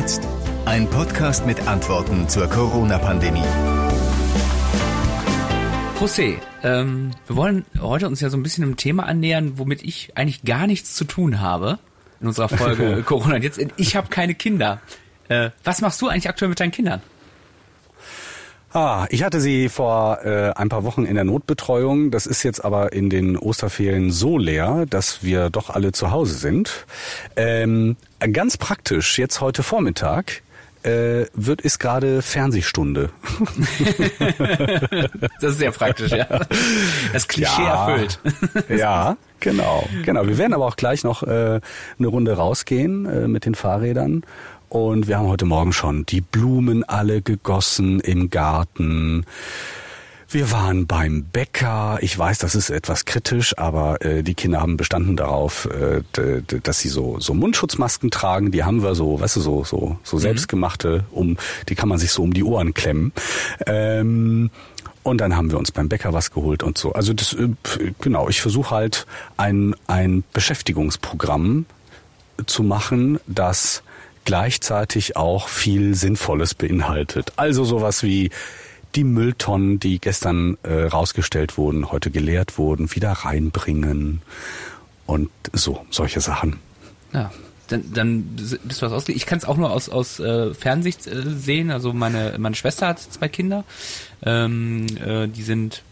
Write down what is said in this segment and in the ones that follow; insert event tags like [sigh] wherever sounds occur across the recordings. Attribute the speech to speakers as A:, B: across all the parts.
A: jetzt? Ein Podcast mit Antworten zur Corona-Pandemie.
B: José, ähm, wir wollen heute uns ja so ein bisschen einem Thema annähern, womit ich eigentlich gar nichts zu tun habe in unserer Folge [laughs] Corona. Und jetzt, ich habe keine Kinder. Äh, was machst du eigentlich aktuell mit deinen Kindern?
C: Ah, ich hatte sie vor äh, ein paar Wochen in der Notbetreuung. Das ist jetzt aber in den Osterferien so leer, dass wir doch alle zu Hause sind. Ähm, ganz praktisch, jetzt heute Vormittag äh, wird ist gerade Fernsehstunde. [laughs]
B: das ist sehr praktisch, ja. Das Klischee ja, erfüllt.
C: ja, genau, genau. Wir werden aber auch gleich noch äh, eine Runde rausgehen äh, mit den Fahrrädern und wir haben heute Morgen schon die Blumen alle gegossen im Garten. Wir waren beim Bäcker. Ich weiß, das ist etwas kritisch, aber äh, die Kinder haben bestanden darauf, äh, dass sie so so Mundschutzmasken tragen. Die haben wir so, weißt du, so so so mhm. selbstgemachte, um die kann man sich so um die Ohren klemmen. Ähm, und dann haben wir uns beim Bäcker was geholt und so. Also das äh, genau. Ich versuche halt ein ein Beschäftigungsprogramm zu machen, das gleichzeitig auch viel Sinnvolles beinhaltet. Also sowas wie die Mülltonnen, die gestern äh, rausgestellt wurden, heute geleert wurden, wieder reinbringen und so, solche Sachen.
B: Ja, dann, dann bist du was ausgelegt. Ich kann es auch nur aus, aus äh, Fernsicht äh, sehen. Also meine, meine Schwester hat zwei Kinder. Ähm, äh, die sind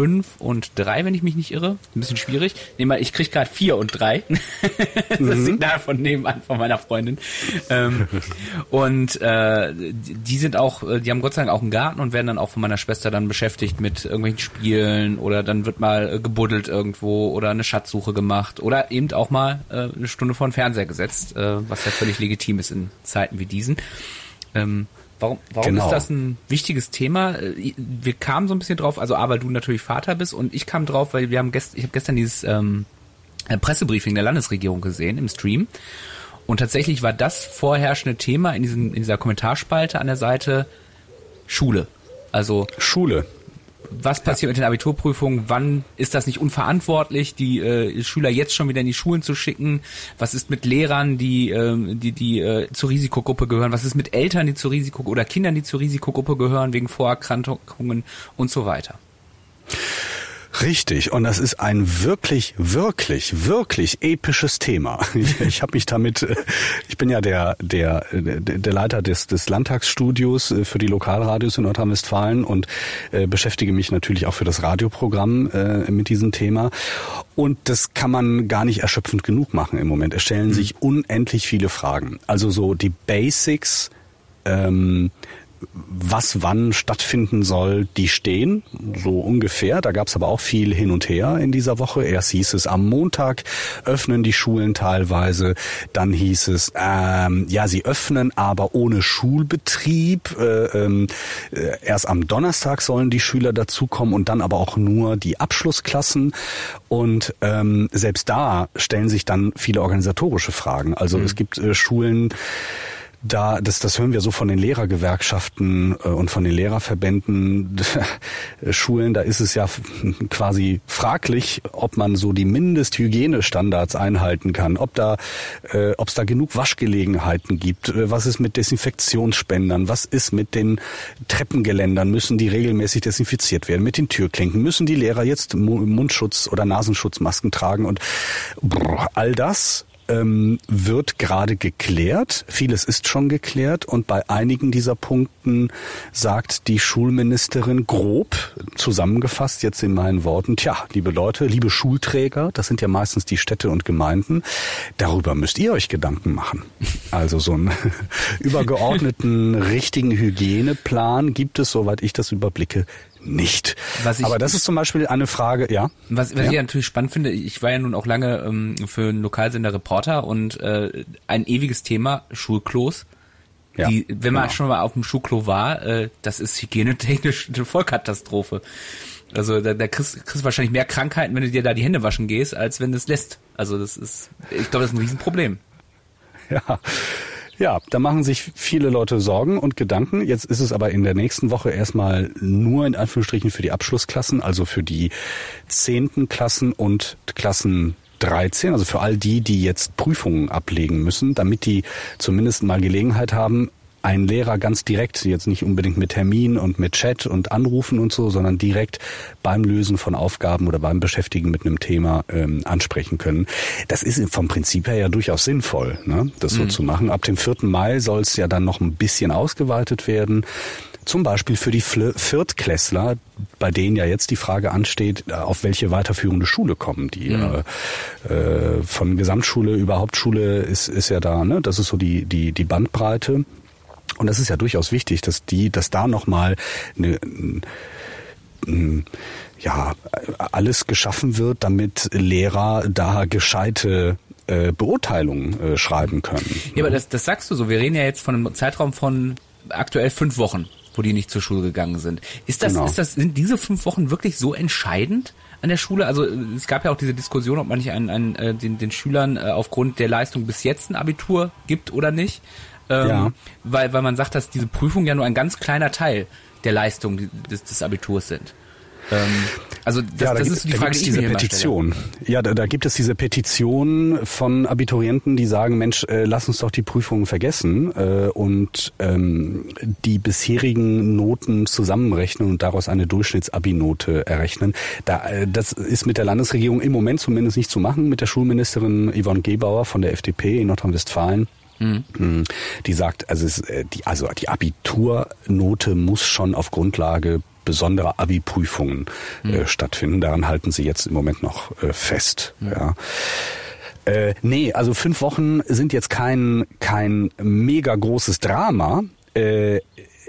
B: fünf und drei, wenn ich mich nicht irre. Ein bisschen schwierig. Nee, mal, ich krieg gerade vier und drei. [laughs] das mhm. Signal von nebenan von meiner Freundin. Ähm, und äh, die sind auch, äh, die haben Gott sei Dank auch einen Garten und werden dann auch von meiner Schwester dann beschäftigt mit irgendwelchen Spielen oder dann wird mal äh, gebuddelt irgendwo oder eine Schatzsuche gemacht oder eben auch mal äh, eine Stunde vor den Fernseher gesetzt, äh, was ja völlig legitim ist in Zeiten wie diesen. Ähm, Warum, warum genau. ist das ein wichtiges Thema? Äh, wir kamen so ein bisschen drauf, also A, weil du natürlich Vater bist und ich kam drauf, weil wir haben gestern, ich habe gestern dieses ähm, äh, Pressebriefing der Landesregierung gesehen im Stream. Und tatsächlich war das vorherrschende Thema in, diesen, in dieser Kommentarspalte an der Seite Schule. Also
C: Schule
B: was passiert ja. mit den Abiturprüfungen, wann ist das nicht unverantwortlich, die äh, Schüler jetzt schon wieder in die Schulen zu schicken, was ist mit Lehrern, die äh, die die äh, zur Risikogruppe gehören, was ist mit Eltern, die zur Risikogruppe oder Kindern, die zur Risikogruppe gehören wegen Vorerkrankungen und so weiter.
C: Richtig, und das ist ein wirklich, wirklich, wirklich episches Thema. [laughs] Ich, ich habe mich damit, ich bin ja der, der, der Leiter des, des Landtagsstudios für die Lokalradios in Nordrhein-Westfalen und äh, beschäftige mich natürlich auch für das Radioprogramm äh, mit diesem Thema. Und das kann man gar nicht erschöpfend genug machen im Moment. Es stellen mhm. sich unendlich viele Fragen. Also so die Basics, ähm, was wann stattfinden soll, die stehen, so ungefähr. Da gab es aber auch viel hin und her in dieser Woche. Erst hieß es, am Montag öffnen die Schulen teilweise. Dann hieß es, ähm, ja, sie öffnen, aber ohne Schulbetrieb. Äh, ähm, äh, erst am Donnerstag sollen die Schüler dazukommen und dann aber auch nur die Abschlussklassen. Und ähm, selbst da stellen sich dann viele organisatorische Fragen. Also mhm. es gibt äh, Schulen, da, das, das hören wir so von den Lehrergewerkschaften äh, und von den Lehrerverbänden, [laughs] Schulen, da ist es ja quasi fraglich, ob man so die Mindesthygienestandards einhalten kann, ob da, äh, ob es da genug Waschgelegenheiten gibt, äh, was ist mit Desinfektionsspendern, was ist mit den Treppengeländern, müssen die regelmäßig desinfiziert werden, mit den Türklinken, müssen die Lehrer jetzt Mundschutz oder Nasenschutzmasken tragen und brr, all das ähm, wird gerade geklärt. Vieles ist schon geklärt und bei einigen dieser Punkten sagt die Schulministerin grob zusammengefasst jetzt in meinen Worten, tja, liebe Leute, liebe Schulträger, das sind ja meistens die Städte und Gemeinden, darüber müsst ihr euch Gedanken machen. Also so einen [laughs] übergeordneten richtigen Hygieneplan gibt es, soweit ich das überblicke, nicht. Ich, Aber das ist zum Beispiel eine Frage, ja.
B: Was, was ja. ich natürlich spannend finde, ich war ja nun auch lange ähm, für einen Lokalsender Reporter und äh, ein ewiges Thema, Schulklos. Ja, die, wenn man genau. schon mal auf dem Schulklo war, äh, das ist hygienetechnisch eine Vollkatastrophe. Also da, da kriegst, kriegst du wahrscheinlich mehr Krankheiten, wenn du dir da die Hände waschen gehst, als wenn du es lässt. Also das ist, ich glaube, das ist ein Riesenproblem.
C: Ja, ja, da machen sich viele Leute Sorgen und Gedanken. Jetzt ist es aber in der nächsten Woche erstmal nur in Anführungsstrichen für die Abschlussklassen, also für die zehnten Klassen und Klassen 13, also für all die, die jetzt Prüfungen ablegen müssen, damit die zumindest mal Gelegenheit haben, einen Lehrer ganz direkt, jetzt nicht unbedingt mit Termin und mit Chat und Anrufen und so, sondern direkt beim Lösen von Aufgaben oder beim Beschäftigen mit einem Thema ähm, ansprechen können. Das ist vom Prinzip her ja durchaus sinnvoll, ne, das so mhm. zu machen. Ab dem 4. Mai soll es ja dann noch ein bisschen ausgeweitet werden. Zum Beispiel für die Viertklässler, bei denen ja jetzt die Frage ansteht, äh, auf welche weiterführende Schule kommen die. Mhm. Äh, äh, von Gesamtschule über Hauptschule ist, ist ja da, ne? Das ist so die, die, die Bandbreite. Und das ist ja durchaus wichtig, dass die, dass da nochmal eine, ja, alles geschaffen wird, damit Lehrer da gescheite äh, Beurteilungen äh, schreiben können.
B: Ja, aber das, das sagst du so. Wir reden ja jetzt von einem Zeitraum von aktuell fünf Wochen, wo die nicht zur Schule gegangen sind. Ist das, genau. ist das, sind diese fünf Wochen wirklich so entscheidend? an der Schule? Also es gab ja auch diese Diskussion, ob man nicht einen, einen, äh, den, den Schülern äh, aufgrund der Leistung bis jetzt ein Abitur gibt oder nicht. Ähm, ja. weil, weil man sagt, dass diese Prüfungen ja nur ein ganz kleiner Teil der Leistung des, des Abiturs sind. Ähm, also das, ja, da das gibt, ist die Frage,
C: die diese Petition. Ja, da, da gibt es diese Petition von Abiturienten, die sagen, Mensch, äh, lass uns doch die Prüfungen vergessen äh, und ähm, die bisherigen Noten zusammenrechnen und daraus eine Durchschnittsabi-Note errechnen. Da, äh, das ist mit der Landesregierung im Moment zumindest nicht zu machen, mit der Schulministerin Yvonne Gebauer von der FDP in Nordrhein-Westfalen. Mhm. Die sagt, also, es, äh, die, also die Abiturnote muss schon auf Grundlage besonderer Abi-Prüfungen mhm. äh, stattfinden. Daran halten sie jetzt im Moment noch äh, fest. Mhm. Ja. Äh, nee, also fünf Wochen sind jetzt kein, kein mega großes Drama. Äh,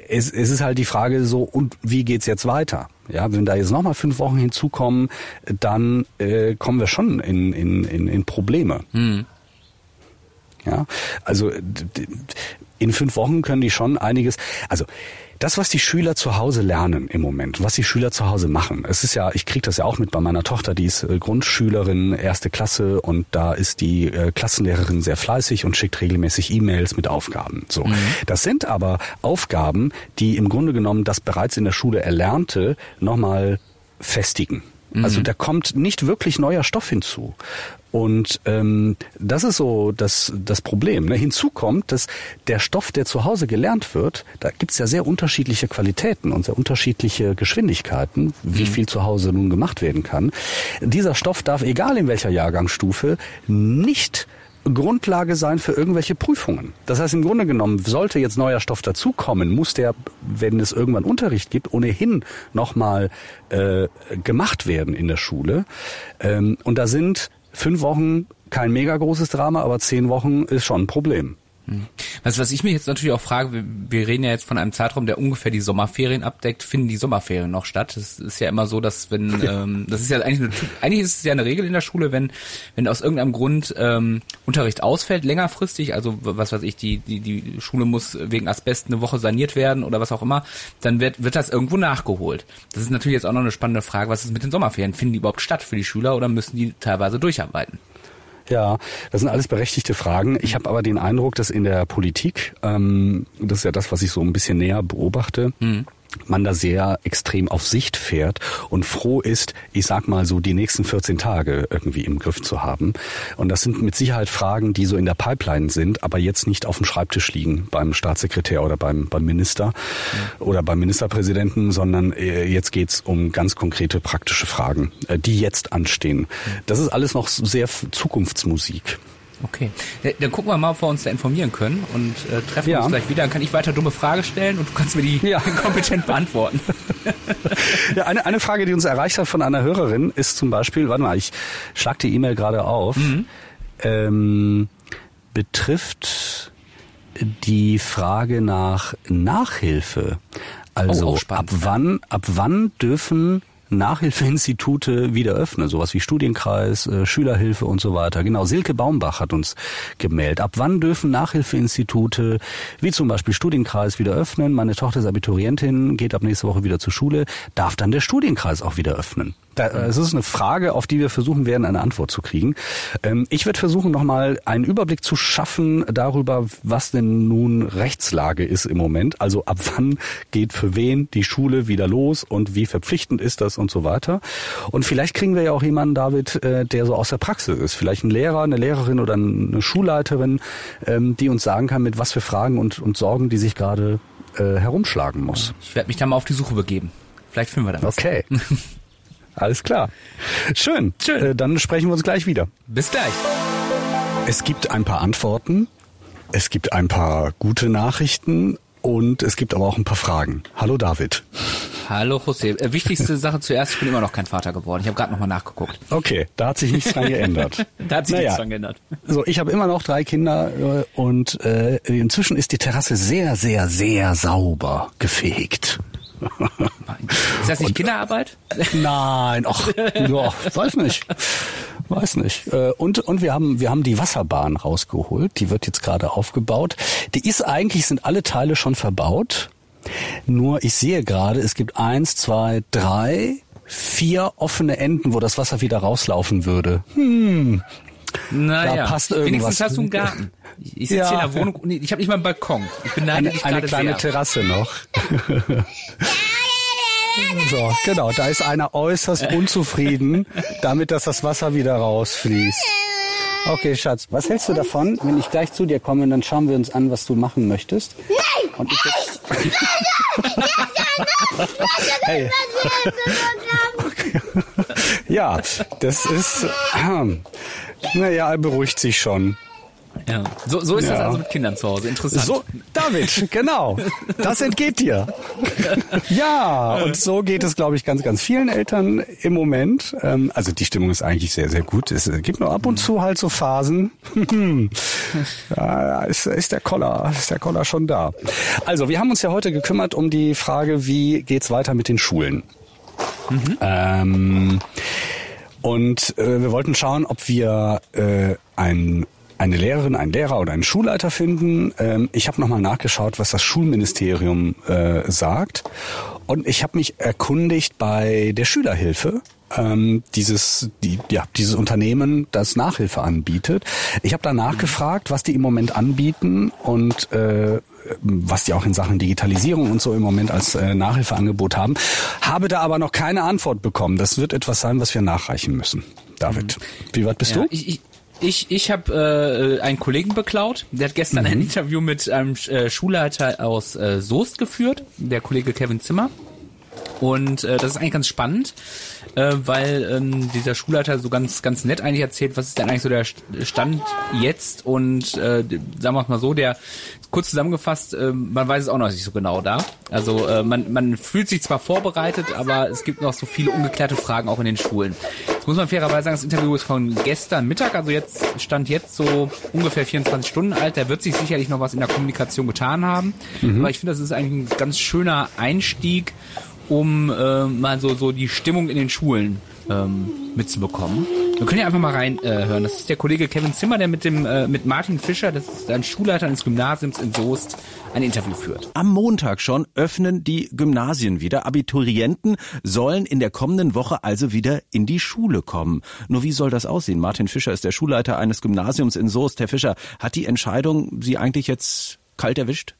C: es, es ist halt die Frage so, und wie geht's jetzt weiter? Ja, wenn da jetzt nochmal fünf Wochen hinzukommen, dann äh, kommen wir schon in, in, in, in Probleme. Mhm. Ja, also in fünf Wochen können die schon einiges. Also das, was die Schüler zu Hause lernen im Moment, was die Schüler zu Hause machen, es ist ja, ich kriege das ja auch mit bei meiner Tochter, die ist äh, Grundschülerin, erste Klasse und da ist die äh, Klassenlehrerin sehr fleißig und schickt regelmäßig E-Mails mit Aufgaben. So, mhm. das sind aber Aufgaben, die im Grunde genommen das bereits in der Schule Erlernte nochmal festigen. Also mhm. da kommt nicht wirklich neuer Stoff hinzu. Und ähm, das ist so das, das Problem. Ne? Hinzu kommt, dass der Stoff, der zu Hause gelernt wird, da gibt's ja sehr unterschiedliche Qualitäten und sehr unterschiedliche Geschwindigkeiten, wie mhm. viel zu Hause nun gemacht werden kann. Dieser Stoff darf, egal in welcher Jahrgangsstufe, nicht Grundlage sein für irgendwelche Prüfungen. Das heißt, im Grunde genommen, sollte jetzt neuer Stoff dazukommen, muss der, wenn es irgendwann Unterricht gibt, ohnehin nochmal äh, gemacht werden in der Schule. Ähm, und da sind fünf Wochen kein mega großes Drama, aber zehn Wochen ist schon ein Problem.
B: Was, was ich mich jetzt natürlich auch frage, wir, wir, reden ja jetzt von einem Zeitraum, der ungefähr die Sommerferien abdeckt. Finden die Sommerferien noch statt? Das ist ja immer so, dass wenn, ähm, das ist ja eigentlich, eine, eigentlich ist es ja eine Regel in der Schule, wenn, wenn aus irgendeinem Grund ähm, Unterricht ausfällt, längerfristig, also was weiß ich, die, die, die Schule muss wegen Asbest eine Woche saniert werden oder was auch immer, dann wird, wird das irgendwo nachgeholt. Das ist natürlich jetzt auch noch eine spannende Frage, was ist mit den Sommerferien? Finden die überhaupt statt für die Schüler oder müssen die teilweise durcharbeiten?
C: Ja, das sind alles berechtigte Fragen. Ich habe aber den Eindruck, dass in der Politik, ähm, das ist ja das, was ich so ein bisschen näher beobachte, mhm man da sehr extrem auf Sicht fährt und froh ist, ich sag mal so, die nächsten 14 Tage irgendwie im Griff zu haben. Und das sind mit Sicherheit Fragen, die so in der Pipeline sind, aber jetzt nicht auf dem Schreibtisch liegen beim Staatssekretär oder beim, beim Minister mhm. oder beim Ministerpräsidenten, sondern äh, jetzt geht's um ganz konkrete praktische Fragen, äh, die jetzt anstehen. Das ist alles noch sehr Zukunftsmusik.
B: Okay. Dann gucken wir mal, ob wir uns da informieren können und äh, treffen ja. uns gleich wieder. Dann kann ich weiter dumme Frage stellen und du kannst mir die ja. [laughs] kompetent beantworten. [laughs]
C: ja, eine, eine Frage, die uns erreicht hat von einer Hörerin, ist zum Beispiel, warte mal, ich schlag die E-Mail gerade auf, mhm. ähm, betrifft die Frage nach Nachhilfe. Also oh, ab wann, ab wann dürfen Nachhilfeinstitute wieder öffnen, sowas wie Studienkreis, äh, Schülerhilfe und so weiter. Genau, Silke Baumbach hat uns gemeldet. Ab wann dürfen Nachhilfeinstitute, wie zum Beispiel Studienkreis, wieder öffnen? Meine Tochter ist Abiturientin, geht ab nächste Woche wieder zur Schule. Darf dann der Studienkreis auch wieder öffnen? Da, es ist eine Frage, auf die wir versuchen werden, eine Antwort zu kriegen. Ähm, ich werde versuchen, nochmal einen Überblick zu schaffen darüber, was denn nun Rechtslage ist im Moment. Also ab wann geht für wen die Schule wieder los und wie verpflichtend ist das und so weiter. Und vielleicht kriegen wir ja auch jemanden, David, äh, der so aus der Praxis ist. Vielleicht ein Lehrer, eine Lehrerin oder eine Schulleiterin, ähm, die uns sagen kann, mit was für Fragen und, und Sorgen die sich gerade äh, herumschlagen muss.
B: Ich werde mich da mal auf die Suche begeben. Vielleicht finden wir da was.
C: Okay. [laughs] Alles klar. Schön.
B: Schön.
C: Äh, dann sprechen wir uns gleich wieder.
B: Bis gleich.
C: Es gibt ein paar Antworten, es gibt ein paar gute Nachrichten und es gibt aber auch ein paar Fragen. Hallo David.
B: Hallo José. Äh, wichtigste Sache zuerst, ich bin immer noch kein Vater geworden. Ich habe gerade nochmal nachgeguckt.
C: Okay, da hat sich nichts dran [laughs] geändert.
B: Da hat sich
C: Naja.
B: nichts dran geändert.
C: So, ich habe immer noch drei Kinder äh, und äh, inzwischen ist die Terrasse sehr, sehr, sehr sauber gefegt.
B: Ist das nicht Kinderarbeit? [laughs]
C: Nein, ach, ja, weiß nicht. Weiß nicht. Äh, Und, und wir haben, wir haben die Wasserbahn rausgeholt. Die wird jetzt gerade aufgebaut. Die ist eigentlich, sind alle Teile schon verbaut. Nur ich sehe gerade, es gibt eins, zwei, drei, vier offene Enden, wo das Wasser wieder rauslaufen würde. Hm.
B: Naja,
C: Da passt irgendwas.
B: wenigstens hast du einen Garten. Ich sitze
C: Ja.
B: hier in der Wohnung, nee, ich habe nicht mal einen Balkon. Ich beneide
C: Eine,
B: dich
C: eine kleine
B: sehr.
C: Terrasse noch. so, genau, da ist einer äußerst unzufrieden, damit dass das Wasser wieder rausfließt. Okay, Schatz, was hältst du davon, wenn ich gleich zu dir komme, dann schauen wir uns an, was du machen möchtest? Und ich jetzt hey. Ja, das ist, [clears throat] naja, er beruhigt sich schon.
B: Ja. So, so ist das
C: Ja.
B: also mit Kindern zu Hause. Interessant.
C: So, David, genau. Das entgeht dir. [laughs] Ja, und so geht es, glaube ich, ganz, ganz vielen Eltern im Moment. Ähm, Also die Stimmung ist eigentlich sehr, sehr gut. Es gibt nur ab und zu halt so Phasen. [laughs] Da ist, ist der Koller, ist der Koller schon da. Also, wir haben uns ja heute gekümmert um die Frage, wie geht's weiter mit den Schulen? Ähm, und äh, wir wollten schauen, ob wir äh, ein, eine Lehrerin, einen Lehrer oder einen Schulleiter finden. Ähm, ich habe nochmal nachgeschaut, was das Schulministerium äh, sagt. Und ich habe mich erkundigt bei der Schülerhilfe. Ähm, dieses, die, ja, dieses Unternehmen, das Nachhilfe anbietet. Ich habe da nachgefragt, was die im Moment anbieten und äh, was die auch in Sachen Digitalisierung und so im Moment als äh, Nachhilfeangebot haben. Habe da aber noch keine Antwort bekommen. Das wird etwas sein, was wir nachreichen müssen. David, wie weit bist
B: ja,
C: du?
B: ich, ich, ich, ich habe äh, einen Kollegen beklaut, der hat gestern
C: Mhm.
B: ein Interview mit einem äh, Schulleiter aus äh, Soest geführt, der Kollege Kevin Zimmer. Und äh, das ist eigentlich ganz spannend, äh, weil ähm, dieser Schulleiter so ganz ganz nett eigentlich erzählt, was ist denn eigentlich so der St- Stand jetzt und äh, sagen wir es mal so, der kurz zusammengefasst, äh, man weiß es auch noch nicht so genau da. Also äh, man, man fühlt sich zwar vorbereitet, aber es gibt noch so viele ungeklärte Fragen auch in den Schulen. Jetzt muss man fairerweise sagen, das Interview ist von gestern Mittag, also jetzt stand jetzt so ungefähr 24 Stunden alt. Da wird sich sicherlich noch was in der Kommunikation getan haben. Aber ich finde, das ist eigentlich ein ganz schöner Einstieg, um äh, mal so, so die Stimmung in den Schulen ähm, mitzubekommen. Wir können ja einfach mal reinhören. Äh, das ist der Kollege Kevin Zimmer, der mit dem äh, mit Martin Fischer, das ist ein Schulleiter eines Gymnasiums in Soest, ein Interview führt.
D: Am Montag schon öffnen die Gymnasien wieder. Abiturienten sollen in der kommenden Woche also wieder in die Schule kommen. Nur wie soll das aussehen? Martin Fischer ist der Schulleiter eines Gymnasiums in Soest. Herr Fischer, hat die Entscheidung Sie eigentlich jetzt kalt erwischt?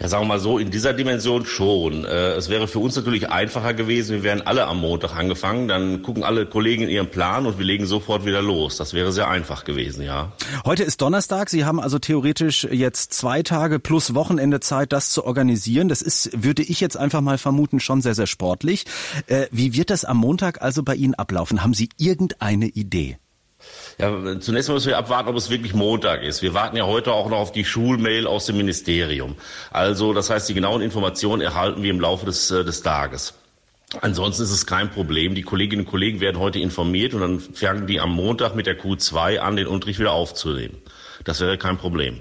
E: Ja, sagen wir mal so, in dieser Dimension schon. Äh, es wäre für uns natürlich einfacher gewesen, wir wären alle am Montag angefangen, dann gucken alle Kollegen ihren Plan und wir legen sofort wieder los. Das wäre sehr einfach gewesen, ja.
D: Heute ist Donnerstag. Sie haben also theoretisch jetzt zwei Tage plus Wochenende Zeit, das zu organisieren. Das ist, würde ich jetzt einfach mal vermuten, schon sehr, sehr sportlich. Äh, wie wird das am Montag also bei Ihnen ablaufen? Haben Sie irgendeine Idee?
E: Ja, zunächst müssen wir abwarten, ob es wirklich Montag ist. Wir warten ja heute auch noch auf die Schulmail aus dem Ministerium. Also, das heißt, die genauen Informationen erhalten wir im Laufe des, äh, des Tages. Ansonsten ist es kein Problem. Die Kolleginnen und Kollegen werden heute informiert und dann fangen die am Montag mit der Q2 an, den Unterricht wieder aufzunehmen. Das wäre kein Problem.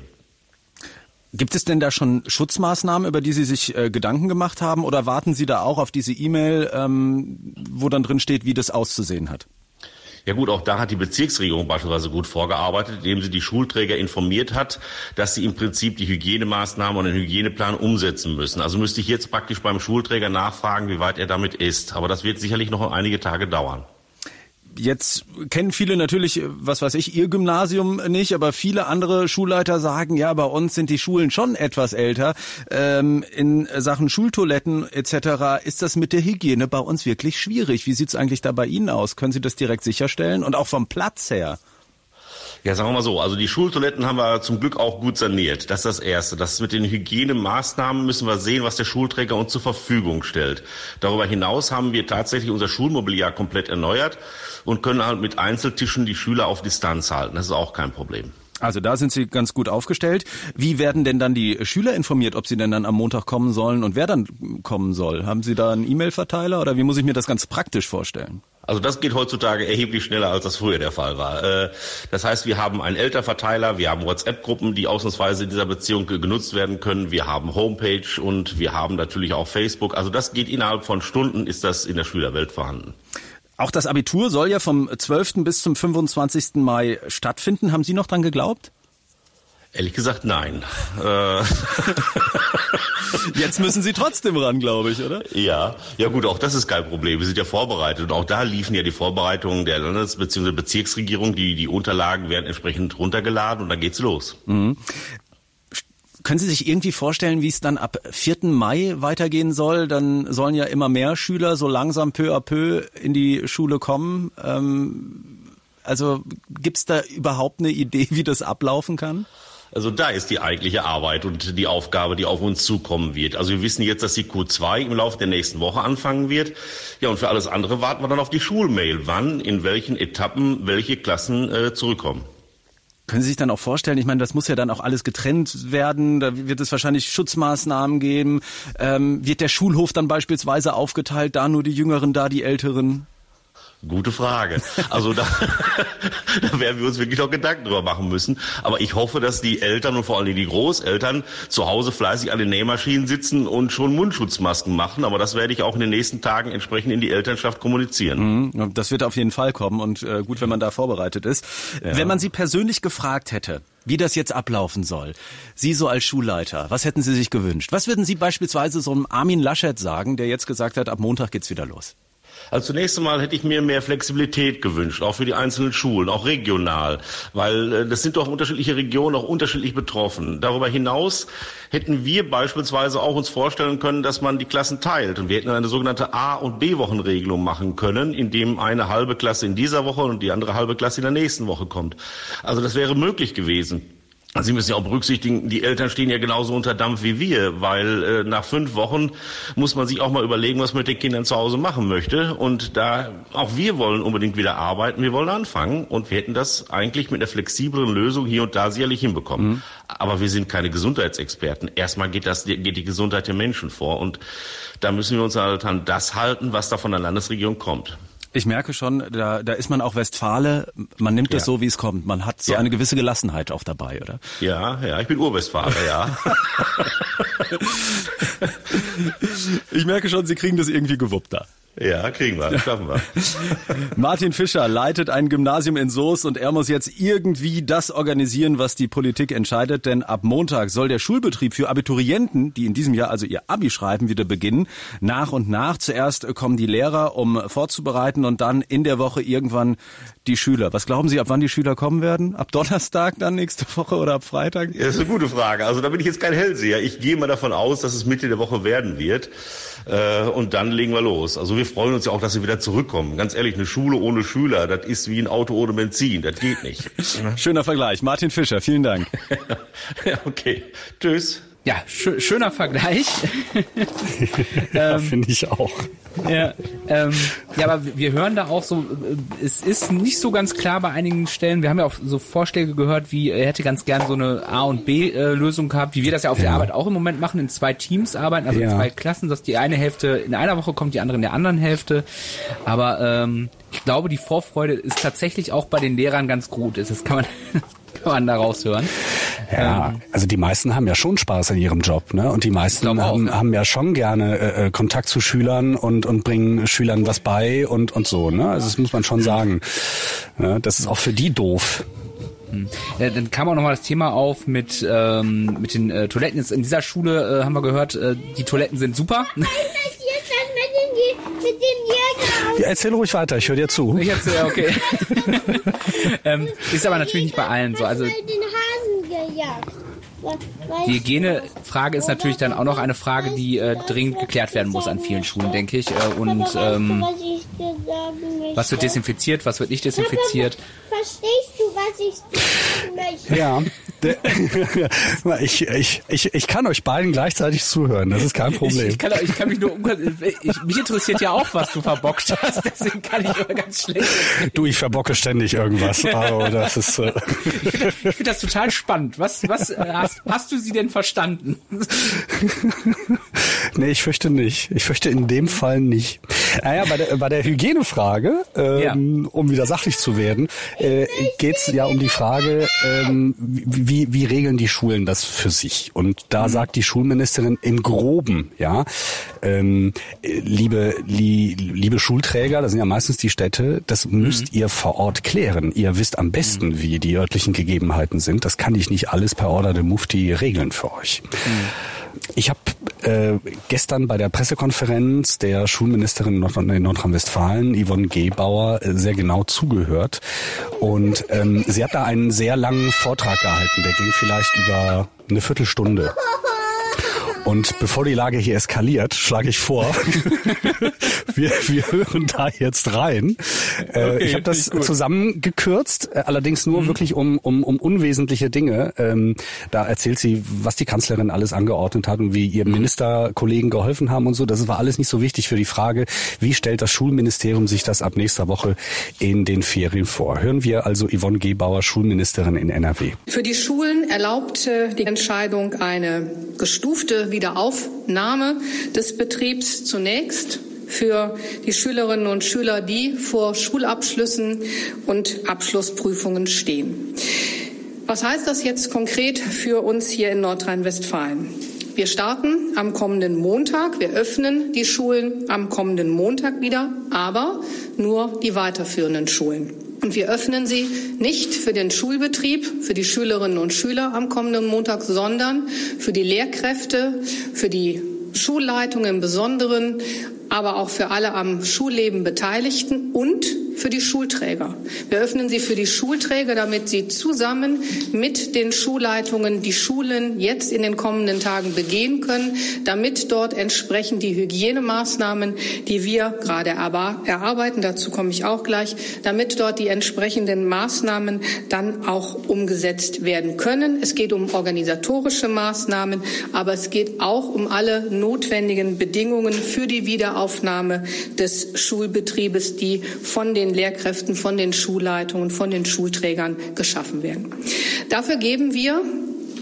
D: Gibt es denn da schon Schutzmaßnahmen, über die Sie sich äh, Gedanken gemacht haben, oder warten Sie da auch auf diese E-Mail, ähm, wo dann drin steht, wie das auszusehen hat?
E: Ja gut, auch da hat die Bezirksregierung beispielsweise gut vorgearbeitet, indem sie die Schulträger informiert hat, dass sie im Prinzip die Hygienemaßnahmen und den Hygieneplan umsetzen müssen. Also müsste ich jetzt praktisch beim Schulträger nachfragen, wie weit er damit ist. Aber das wird sicherlich noch einige Tage dauern.
D: Jetzt kennen viele natürlich, was weiß ich, ihr Gymnasium nicht, aber viele andere Schulleiter sagen, ja, bei uns sind die Schulen schon etwas älter. Ähm, in Sachen Schultoiletten etc. ist das mit der Hygiene bei uns wirklich schwierig. Wie sieht's eigentlich da bei Ihnen aus? Können Sie das direkt sicherstellen? Und auch vom Platz her?
E: Ja, sagen wir mal so, also die Schultoiletten haben wir zum Glück auch gut saniert. Das ist das Erste. Das mit den Hygienemaßnahmen müssen wir sehen, was der Schulträger uns zur Verfügung stellt. Darüber hinaus haben wir tatsächlich unser Schulmobiliar komplett erneuert und können halt mit Einzeltischen die Schüler auf Distanz halten. Das ist auch kein Problem.
D: Also da sind Sie ganz gut aufgestellt. Wie werden denn dann die Schüler informiert, ob sie denn dann am Montag kommen sollen und wer dann kommen soll? Haben Sie da einen E-Mail-Verteiler oder wie muss ich mir das ganz praktisch vorstellen?
E: Also das geht heutzutage erheblich schneller, als das früher der Fall war. Äh, das heißt, wir haben einen Elternverteiler, wir haben WhatsApp-Gruppen, die ausnahmsweise in dieser Beziehung genutzt werden können. Wir haben Homepage und wir haben natürlich auch Facebook. Also das geht innerhalb von Stunden, ist das in der Schülerwelt vorhanden.
D: Auch das Abitur soll ja vom 12. bis zum 25. Mai stattfinden. Haben Sie noch dran geglaubt?
E: Ehrlich gesagt, nein. Äh. [laughs]
D: Jetzt müssen Sie trotzdem ran, glaube ich, oder?
E: Ja, ja gut, auch das ist kein Problem. Wir sind ja vorbereitet und auch da liefen ja die Vorbereitungen der Landes- bzw. Bezirksregierung. Die, die Unterlagen werden entsprechend runtergeladen und dann geht's los. Mhm.
D: Können Sie sich irgendwie vorstellen, wie es dann ab 4. Mai weitergehen soll? Dann sollen ja immer mehr Schüler so langsam peu à peu in die Schule kommen. Ähm, also gibt's da überhaupt eine Idee, wie das ablaufen kann?
E: Also da ist die eigentliche Arbeit und die Aufgabe, die auf uns zukommen wird. Also wir wissen jetzt, dass die Q2 im Laufe der nächsten Woche anfangen wird. Ja, und für alles andere warten wir dann auf die Schulmail, wann, in welchen Etappen, welche Klassen äh, zurückkommen.
D: Können Sie sich dann auch vorstellen, ich meine, das muss ja dann auch alles getrennt werden, da wird es wahrscheinlich Schutzmaßnahmen geben. Ähm, wird der Schulhof dann beispielsweise aufgeteilt, da nur die Jüngeren, da die Älteren?
E: Gute Frage. Also da, [laughs] da werden wir uns wirklich noch Gedanken drüber machen müssen. Aber ich hoffe, dass die Eltern und vor allem die Großeltern zu Hause fleißig an den Nähmaschinen sitzen und schon Mundschutzmasken machen. Aber das werde ich auch in den nächsten Tagen entsprechend in die Elternschaft kommunizieren.
D: Mhm, das wird auf jeden Fall kommen und äh, gut, wenn man da vorbereitet ist. Ja. Wenn man Sie persönlich gefragt hätte, wie das jetzt ablaufen soll. Sie so als Schulleiter, was hätten Sie sich gewünscht? Was würden Sie beispielsweise so einem Armin Laschet sagen, der jetzt gesagt hat, ab Montag geht's wieder los?
E: Also zunächst einmal hätte ich mir mehr Flexibilität gewünscht, auch für die einzelnen Schulen, auch regional, weil äh, das sind doch unterschiedliche Regionen auch unterschiedlich betroffen. Darüber hinaus hätten wir beispielsweise auch uns vorstellen können, dass man die Klassen teilt und wir hätten eine sogenannte A- und B-Wochenregelung machen können, indem eine halbe Klasse in dieser Woche und die andere halbe Klasse in der nächsten Woche kommt. Also das wäre möglich gewesen. Sie müssen ja auch berücksichtigen, die Eltern stehen ja genauso unter Dampf wie wir, weil äh, nach fünf Wochen muss man sich auch mal überlegen, was man mit den Kindern zu Hause machen möchte. Und da auch wir wollen unbedingt wieder arbeiten, wir wollen anfangen und wir hätten das eigentlich mit einer flexibleren Lösung hier und da sicherlich hinbekommen. Mhm. Aber wir sind keine Gesundheitsexperten. Erstmal geht das geht die Gesundheit der Menschen vor und da müssen wir uns halt an das halten, was da von der Landesregierung kommt.
D: Ich merke schon, da, da ist man auch Westfale. Man nimmt es ja. so, wie es kommt. Man hat so ja. eine gewisse Gelassenheit auch dabei, oder?
E: Ja, ja, ich bin Urwestfale, ja. [laughs]
D: ich merke schon, Sie kriegen das irgendwie gewuppt da.
E: Ja, kriegen wir, schaffen wir. [laughs]
D: Martin Fischer leitet ein Gymnasium in Soest und er muss jetzt irgendwie das organisieren, was die Politik entscheidet, denn ab Montag soll der Schulbetrieb für Abiturienten, die in diesem Jahr also ihr Abi schreiben, wieder beginnen. Nach und nach. Zuerst kommen die Lehrer, um vorzubereiten und dann in der Woche irgendwann die Schüler. Was glauben Sie, ab wann die Schüler kommen werden? Ab Donnerstag dann nächste Woche oder ab Freitag?
E: Ja, das ist eine gute Frage. Also da bin ich jetzt kein Hellseher. Ich gehe mal davon aus, dass es Mitte der Woche werden wird. Äh, und dann legen wir los. Also wir freuen uns ja auch, dass sie wieder zurückkommen. Ganz ehrlich, eine Schule ohne Schüler, das ist wie ein Auto ohne Benzin. Das geht nicht. [laughs]
D: Schöner Vergleich. Martin Fischer, vielen Dank. [laughs]
E: ja, okay. Tschüss.
B: Ja, sch schöner Vergleich. [laughs]
C: ja, ähm, finde ich auch.
B: Ja, ähm, ja, aber wir hören da auch so, äh, es ist nicht so ganz klar bei einigen Stellen. Wir haben ja auch so Vorschläge gehört, wie er hätte ganz gern so eine A und B äh, Lösung gehabt, wie wir das ja auf ja. der Arbeit auch im Moment machen, in zwei Teams arbeiten, also ja. in zwei Klassen, dass die eine Hälfte in einer Woche kommt, die andere in der anderen Hälfte. Aber ähm, ich glaube, die Vorfreude ist tatsächlich auch bei den Lehrern ganz gut. Das kann man [laughs] kann man da raushören.
C: Ja, ähm, also die meisten haben ja schon Spaß an ihrem Job, ne? Und die meisten haben, auch, ne? haben ja schon gerne äh, äh, Kontakt zu Schülern und und bringen Schülern was bei und und so, ne? Also das muss man schon sagen. Ja, das ist auch für die doof.
B: Hm. Ja, dann kam auch nochmal das Thema auf mit, ähm, mit den äh, Toiletten. Jetzt in dieser Schule äh, haben wir gehört, äh, die Toiletten sind super.
C: Ja, erzähl ruhig weiter, ich höre dir zu.
B: Ich erzähl, okay. [laughs] [laughs] ähm, ist aber natürlich nicht bei allen so. Also die Hygienefrage ist natürlich dann auch noch eine Frage, die äh, dringend geklärt werden muss an vielen Schulen, denke ich. Äh, und ähm, was wird desinfiziert, was wird nicht desinfiziert?
F: Verstehst du, was ich möchte?
C: Ja, [laughs] ich, ich, ich, ich kann euch beiden gleichzeitig zuhören, das ist kein Problem.
B: Ich, ich, kann, ich kann mich nur ich, mich interessiert ja auch, was du verbockt hast, deswegen kann ich immer ganz schlecht.
C: Du, ich verbocke ständig irgendwas. Also das ist. Äh
B: ich finde das, find das total spannend. Was, was äh, hast, hast du sie denn verstanden? [laughs]
C: nee, ich fürchte nicht. Ich fürchte in dem Fall nicht. Naja, bei der, bei der Hygienefrage, ähm, ja. um wieder sachlich zu werden, äh, geht es ja um die Frage, ähm, wie, wie regeln die Schulen das für sich? Und da mhm. sagt die Schulministerin im Groben, ja, ähm, liebe, li, liebe Schulträger, das sind ja meistens die Städte, das mhm. müsst ihr vor Ort klären. Ihr wisst am besten, mhm. wie die örtlichen Gegebenheiten sind. Das kann ich nicht alles per Order de Mufti regeln für euch. Mhm. Ich habe äh, gestern bei der Pressekonferenz der Schulministerin in Nordrhein-Westfalen, Yvonne Gebauer, äh, sehr genau zugehört. Und ähm, sie hat da einen sehr langen Vortrag gehalten, der ging vielleicht über eine Viertelstunde. Und bevor die Lage hier eskaliert, schlage ich vor, [laughs] wir, wir hören da jetzt rein. Äh, okay, ich habe das zusammengekürzt, äh, allerdings nur mhm. wirklich um, um, um unwesentliche Dinge. Ähm, da erzählt sie, was die Kanzlerin alles angeordnet hat und wie ihr Ministerkollegen geholfen haben und so. Das war alles nicht so wichtig für die Frage, wie stellt das Schulministerium sich das ab nächster Woche in den Ferien vor. Hören wir also Yvonne Gebauer, Schulministerin in NRW.
G: Für die Schulen erlaubte die Entscheidung eine gestufte Wiederaufnahme des Betriebs zunächst für die Schülerinnen und Schüler, die vor Schulabschlüssen und Abschlussprüfungen stehen. Was heißt das jetzt konkret für uns hier in Nordrhein-Westfalen? Wir starten am kommenden Montag. Wir öffnen die Schulen am kommenden Montag wieder, aber nur die weiterführenden Schulen. Und wir öffnen sie nicht für den Schulbetrieb, für die Schülerinnen und Schüler am kommenden Montag, sondern für die Lehrkräfte, für die Schulleitung im Besonderen, aber auch für alle am Schulleben Beteiligten und für die Schulträger. Wir öffnen sie für die Schulträger, damit sie zusammen mit den Schulleitungen die Schulen jetzt in den kommenden Tagen begehen können, damit dort entsprechend die Hygienemaßnahmen, die wir gerade erarbeiten, dazu komme ich auch gleich, damit dort die entsprechenden Maßnahmen dann auch umgesetzt werden können. Es geht um organisatorische Maßnahmen, aber es geht auch um alle notwendigen Bedingungen für die Wiederaufnahme des Schulbetriebes, die von den den Lehrkräften, von den Schulleitungen, von den Schulträgern geschaffen werden. Dafür geben wir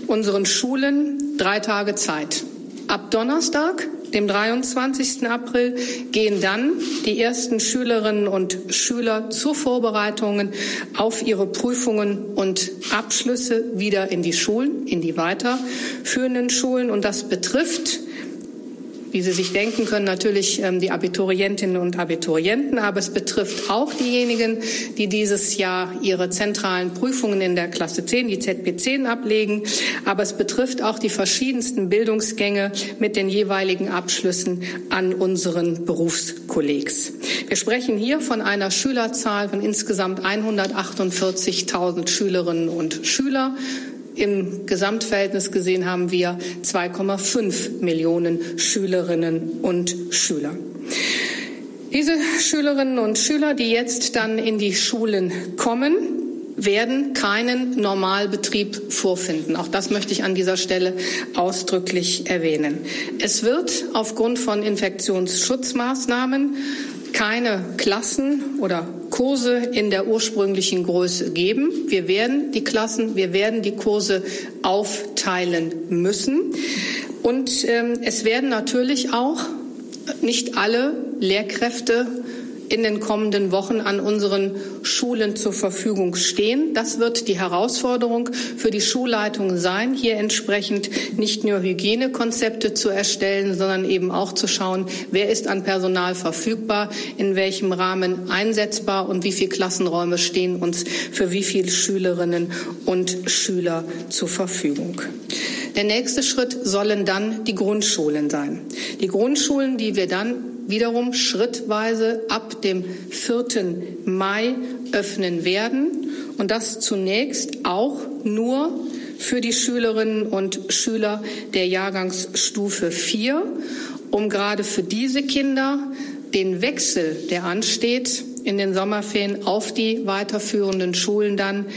G: unseren Schulen drei Tage Zeit. Ab Donnerstag, dem 23. April, gehen dann die ersten Schülerinnen und Schüler zur Vorbereitungen auf ihre Prüfungen und Abschlüsse wieder in die Schulen, in die weiterführenden Schulen. Und das betrifft wie Sie sich denken können, natürlich ähm, die Abiturientinnen und Abiturienten, aber es betrifft auch diejenigen, die dieses Jahr ihre zentralen Prüfungen in der Klasse 10, die ZP10 ablegen, aber es betrifft auch die verschiedensten Bildungsgänge mit den jeweiligen Abschlüssen an unseren Berufskollegs. Wir sprechen hier von einer Schülerzahl von insgesamt 148.000 Schülerinnen und Schüler. Im Gesamtverhältnis gesehen haben wir 2,5 Millionen Schülerinnen und Schüler. Diese Schülerinnen und Schüler, die jetzt dann in die Schulen kommen, werden keinen Normalbetrieb vorfinden. Auch das möchte ich an dieser Stelle ausdrücklich erwähnen. Es wird aufgrund von Infektionsschutzmaßnahmen keine Klassen oder Kurse in der ursprünglichen Größe geben. Wir werden die Klassen, wir werden die Kurse aufteilen müssen. Und ähm, es werden natürlich auch nicht alle Lehrkräfte in den kommenden Wochen an unseren Schulen zur Verfügung stehen. Das wird die Herausforderung für die Schulleitung sein, hier entsprechend nicht nur Hygienekonzepte zu erstellen, sondern eben auch zu schauen, wer ist an Personal verfügbar, in welchem Rahmen einsetzbar und wie viele Klassenräume stehen uns für wie viele Schülerinnen und Schüler zur Verfügung. Der nächste Schritt sollen dann die Grundschulen sein. Die Grundschulen, die wir dann wiederum schrittweise ab dem 4. Mai öffnen werden und das zunächst auch nur für die Schülerinnen und Schüler der Jahrgangsstufe 4, um gerade für diese Kinder den Wechsel, der ansteht, in den Sommerferien auf die weiterführenden Schulen dann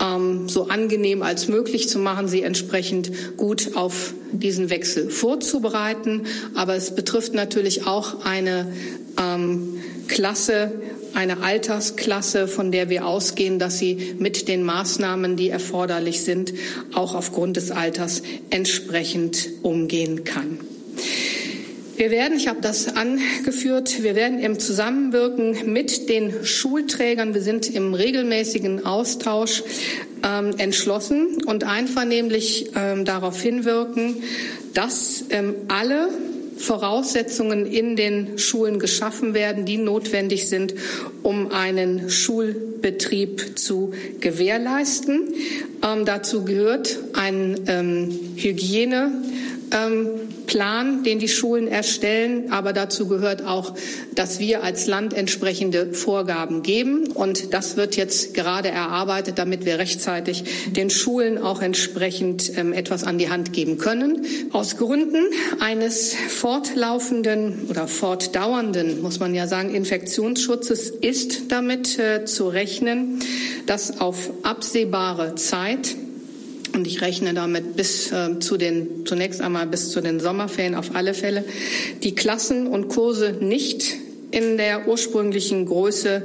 G: ähm, so angenehm als möglich zu machen, sie entsprechend gut auf diesen Wechsel vorzubereiten. Aber es betrifft natürlich auch eine ähm, Klasse, eine Altersklasse, von der wir ausgehen, dass sie mit den Maßnahmen, die erforderlich sind, auch aufgrund des Alters entsprechend umgehen kann. Wir werden, ich habe das angeführt, wir werden im Zusammenwirken mit den Schulträgern, wir sind im regelmäßigen Austausch ähm, entschlossen und einvernehmlich ähm, darauf hinwirken, dass ähm, alle Voraussetzungen in den Schulen geschaffen werden, die notwendig sind, um einen Schulbetrieb zu gewährleisten. Ähm, dazu gehört ein ähm, Hygiene Plan, den die Schulen erstellen. Aber dazu gehört auch, dass wir als Land entsprechende Vorgaben geben. Und das wird jetzt gerade erarbeitet, damit wir rechtzeitig den Schulen auch entsprechend ähm, etwas an die Hand geben können. Aus Gründen eines fortlaufenden oder fortdauernden, muss man ja sagen, Infektionsschutzes ist damit äh, zu rechnen, dass auf absehbare Zeit und ich rechne damit bis äh, zu den, zunächst einmal bis zu den Sommerferien auf alle Fälle, die Klassen und Kurse nicht in der ursprünglichen Größe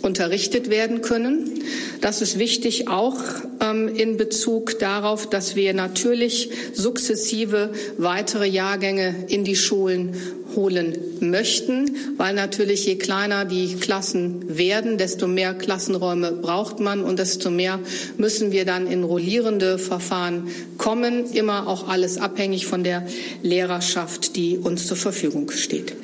G: unterrichtet werden können. Das ist wichtig auch ähm, in Bezug darauf, dass wir natürlich sukzessive weitere Jahrgänge in die Schulen holen möchten, weil natürlich je kleiner die Klassen werden, desto mehr Klassenräume braucht man und desto mehr müssen wir dann in rollierende Verfahren kommen, immer auch alles abhängig von der Lehrerschaft, die uns zur Verfügung steht.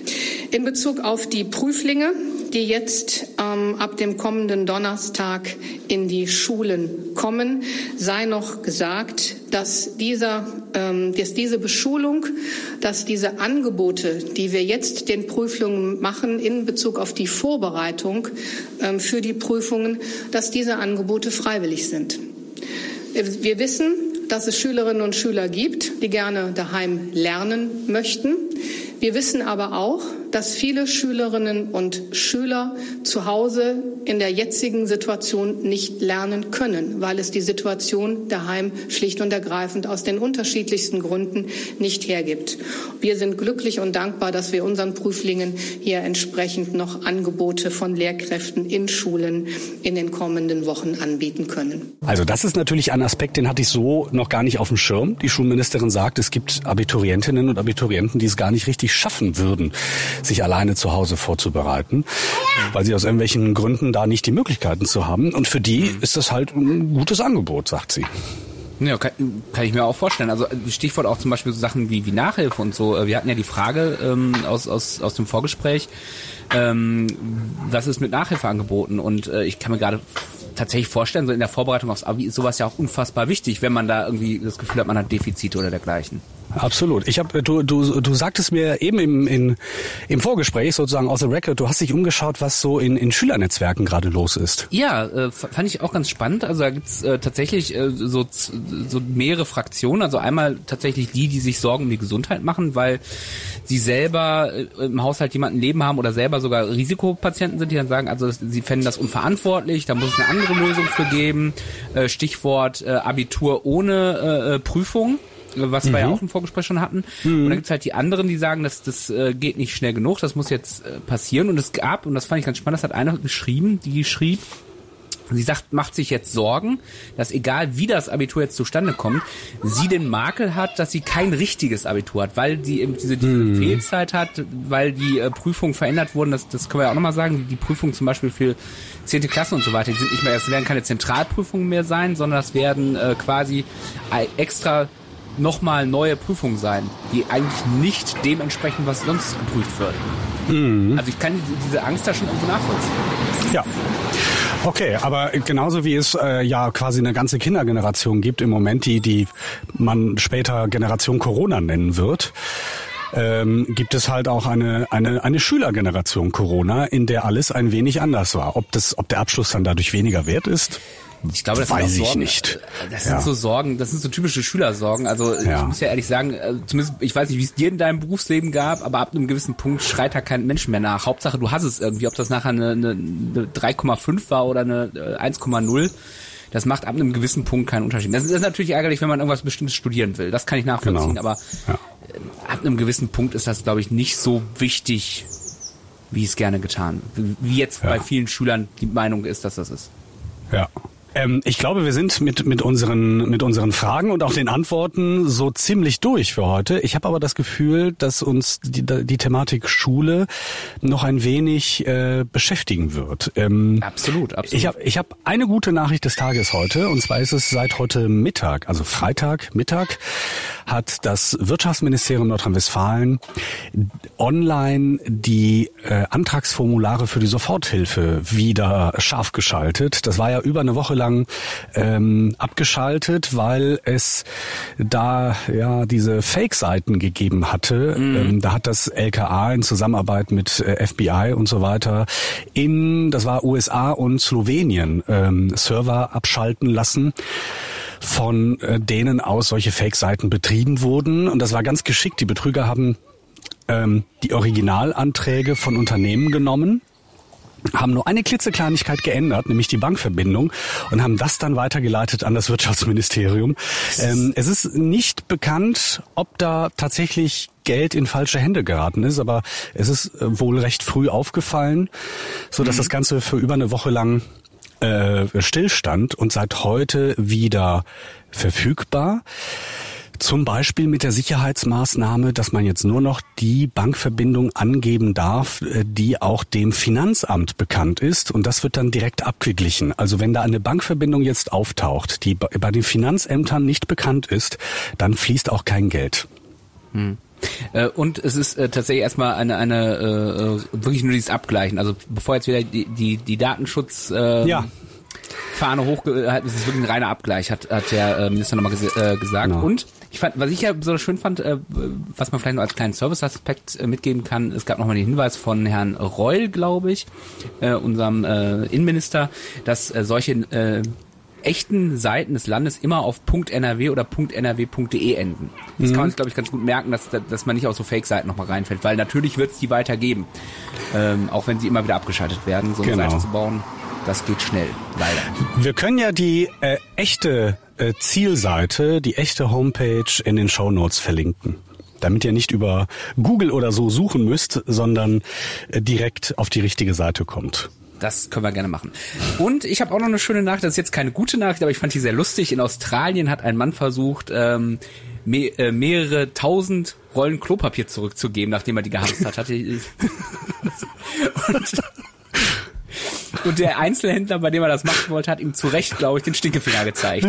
G: In Bezug auf die Prüflinge, die jetzt ähm, ab dem kommenden Donnerstag in die Schulen kommen, sei noch gesagt, dass, dieser, ähm, dass diese Beschulung, dass diese Angebote, die wir jetzt den Prüflingen machen in Bezug auf die Vorbereitung ähm, für die Prüfungen, dass diese Angebote freiwillig sind. Wir wissen, dass es Schülerinnen und Schüler gibt, die gerne daheim lernen möchten. Wir wissen aber auch, dass viele Schülerinnen und Schüler zu Hause in der jetzigen Situation nicht lernen können, weil es die Situation daheim schlicht und ergreifend aus den unterschiedlichsten Gründen nicht hergibt. Wir sind glücklich und dankbar, dass wir unseren Prüflingen hier entsprechend noch Angebote von Lehrkräften in Schulen in den kommenden Wochen anbieten können.
C: Also das ist natürlich ein Aspekt, den hatte ich so noch gar nicht auf dem Schirm. Die Schulministerin sagt, es gibt Abiturientinnen und Abiturienten, die es gar nicht richtig schaffen würden, sich alleine zu Hause vorzubereiten, weil sie aus irgendwelchen Gründen da nicht die Möglichkeiten zu haben. Und für die ist das halt ein gutes Angebot, sagt sie.
B: Ja, kann, kann ich mir auch vorstellen. Also Stichwort auch zum Beispiel so Sachen wie, wie Nachhilfe und so. Wir hatten ja die Frage ähm, aus, aus, aus dem Vorgespräch, ähm, was ist mit Nachhilfeangeboten? Und äh, ich kann mir gerade tatsächlich vorstellen, so in der Vorbereitung aufs Abi ist sowas ja auch unfassbar wichtig, wenn man da irgendwie das Gefühl hat, man hat Defizite oder dergleichen.
C: Absolut. Ich habe du du du sagtest mir eben im in, im Vorgespräch sozusagen aus the record, du hast dich umgeschaut, was so in in Schülernetzwerken gerade los ist.
B: Ja, äh, fand ich auch ganz spannend. Also da gibt's äh, tatsächlich äh, so so mehrere Fraktionen. Also einmal tatsächlich die, die sich Sorgen um die Gesundheit machen, weil sie selber äh, im Haushalt jemanden leben haben oder selber sogar Risikopatienten sind, die dann sagen, also sie fänden das unverantwortlich, da muss es eine andere Lösung für geben. Äh, Stichwort äh, Abitur ohne äh, Prüfung was mhm. wir ja mhm. auch im Vorgespräch schon hatten. Mhm. Und dann gibt's halt die anderen, die sagen, dass das äh, geht nicht schnell genug, das muss jetzt äh, passieren. Und es gab, und das fand ich ganz spannend, das hat einer geschrieben, die schrieb, Sie sagt, macht sich jetzt Sorgen, dass egal wie das Abitur jetzt zustande kommt, sie den Makel hat, dass sie kein richtiges Abitur hat, weil sie eben diese, diese
C: Mhm.
B: Fehlzeit hat, weil die äh, Prüfungen verändert wurden. Das, das können wir ja auch nochmal sagen. Die Prüfungen zum Beispiel für 10. Klasse und so weiter, die sind nicht mehr, es werden keine Zentralprüfungen mehr sein, sondern es werden äh, quasi äh, extra nochmal neue Prüfungen sein, die eigentlich nicht dem entsprechen, was sonst geprüft wird.
C: Mhm.
B: Also ich kann diese- Angst da schon irgendwo nachvollziehen.
C: Ja. Okay, aber genauso wie es äh, ja quasi eine ganze Kindergeneration gibt im Moment, die, die man später Generation Corona nennen wird, ähm, gibt es halt auch eine, eine, eine Schülergeneration Corona, in der alles ein wenig anders war. Ob, das, ob der Abschluss dann dadurch weniger wert ist,
B: Ich glaube, das
C: Weiß ich
B: Sorgen.
C: nicht.
B: äh, Das
C: Ja.
B: sind so Sorgen, das sind so typische Schülersorgen. Also
C: Ja.
B: ich muss ja ehrlich sagen, äh, zumindest, ich weiß nicht, wie es dir in deinem Berufsleben gab, aber ab einem gewissen Punkt schreit da kein Mensch mehr nach. Hauptsache, du hast es irgendwie, ob das nachher eine, eine, eine 3,5 war oder eine äh, 1,0. Das macht ab einem gewissen Punkt keinen Unterschied. Das ist, das ist natürlich ärgerlich, wenn man irgendwas Bestimmtes studieren will. Das kann ich nachvollziehen,
C: Genau.
B: aber
C: Ja.
B: äh, ab einem gewissen Punkt ist das, glaube ich, nicht so wichtig, wie es gerne getan, wie jetzt
C: Ja.
B: bei vielen Schülern die Meinung ist, dass das ist.
C: Ja. Ähm, ich glaube, wir sind mit, mit, unseren, mit unseren Fragen und auch den Antworten so ziemlich durch für heute. Ich habe aber das Gefühl, dass uns die, die Thematik Schule noch ein wenig äh, beschäftigen wird. Ähm,
B: Absolut, absolut.
C: Ich habe ich hab eine gute Nachricht des Tages heute, und zwar ist es seit heute Mittag, also Freitag Mittag, hat das Wirtschaftsministerium Nordrhein-Westfalen online die äh, Antragsformulare für die Soforthilfe wieder scharf geschaltet. Das war ja über eine Woche lang ähm, abgeschaltet, weil es da ja diese Fake-Seiten gegeben hatte. Ähm, da hat das LKA in Zusammenarbeit mit äh, FBI und so weiter in, das war USA und Slowenien, ähm, Server abschalten lassen von äh, denen aus solche Fake-Seiten betrieben wurden. Und das war ganz geschickt. Die Betrüger haben ähm, die Originalanträge von Unternehmen genommen, haben nur eine klitzekleinigkeit geändert, nämlich die Bankverbindung, und haben das dann weitergeleitet an das Wirtschaftsministerium. Ähm, es ist nicht bekannt, ob da tatsächlich Geld in falsche Hände geraten ist, aber es ist äh, wohl recht früh aufgefallen, so dass das Ganze für über eine Woche lang äh, stillstand und seit heute wieder verfügbar. Zum Beispiel mit der Sicherheitsmaßnahme, dass man jetzt nur noch die Bankverbindung angeben darf, äh, die auch dem Finanzamt bekannt ist. Und das wird dann direkt abgeglichen. Also wenn da eine Bankverbindung jetzt auftaucht, die bei den Finanzämtern nicht bekannt ist, dann fließt auch kein Geld.
B: Äh, und es ist äh, tatsächlich erstmal eine, eine äh, äh, wirklich nur dieses Abgleichen. Also bevor jetzt wieder die, die, die Datenschutz äh,
C: Ja.
B: Fahne hochgehalten ist, ist es wirklich ein reiner Abgleich, hat, hat der äh, Minister nochmal ges äh, gesagt.
C: Genau.
B: Und ich fand, was ich ja besonders schön fand, äh, was man vielleicht noch als kleinen Serviceaspekt äh, mitgeben kann, es gab nochmal den Hinweis von Herrn Reul, glaube ich, äh, unserem äh, Innenminister, dass äh, solche äh, echten Seiten des Landes immer auf .nrw oder .nrw.de enden. Das kann man sich, glaube ich, ganz gut merken, dass, dass man nicht auf so Fake-Seiten nochmal reinfällt, weil natürlich wird es die weitergeben. Ähm, auch wenn sie immer wieder abgeschaltet werden, so eine
C: Genau.
B: Seite zu bauen, das geht schnell, leider.
C: Wir können ja die äh, echte äh, Zielseite, die echte Homepage in den Shownotes verlinken. Damit ihr nicht über Google oder so suchen müsst, sondern äh, direkt auf die richtige Seite kommt.
B: Das können wir gerne machen. Und ich habe auch noch eine schöne Nachricht, das ist jetzt keine gute Nachricht, aber ich fand die sehr lustig. In Australien hat ein Mann versucht, ähm, me äh, mehrere tausend Rollen Klopapier zurückzugeben, nachdem er die gehamstert hatte. [laughs] und, und der Einzelhändler, bei dem er das machen wollte, hat ihm zu Recht, glaube ich, den Stinkefinger gezeigt.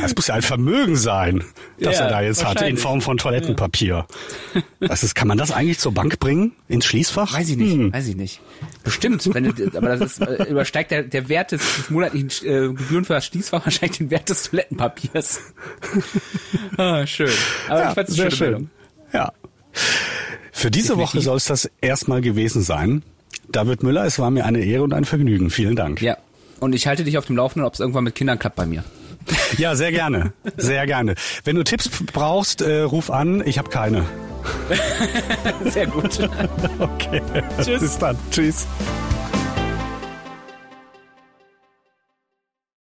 C: Das muss ja ein Vermögen sein, das
B: Ja,
C: er da jetzt hat, in. Form von Toilettenpapier. Was ist, kann man das eigentlich zur Bank bringen? Ins Schließfach?
B: Weiß ich nicht,
C: Hm.
B: weiß ich nicht. Bestimmt, wenn du, aber das ist, äh, übersteigt der, der Wert des, des monatlichen äh, Gebühren für das Schließfach wahrscheinlich den Wert des Toilettenpapiers. [laughs] ah, schön. Aber ich fand es
C: sehr
B: schön.
C: schön. Ja. Für diese
B: Definitiv.
C: Woche soll es das erstmal gewesen sein. David Müller, es war mir eine Ehre und ein Vergnügen. Vielen Dank.
B: Ja. Und ich halte dich auf dem Laufenden, ob es irgendwann mit Kindern klappt bei mir.
C: Ja, sehr gerne. Sehr gerne. Wenn du Tipps brauchst, äh, ruf an. Ich habe keine. [laughs]
B: Sehr gut. [laughs]
C: Okay. Tschüss. Bis dann. Tschüss.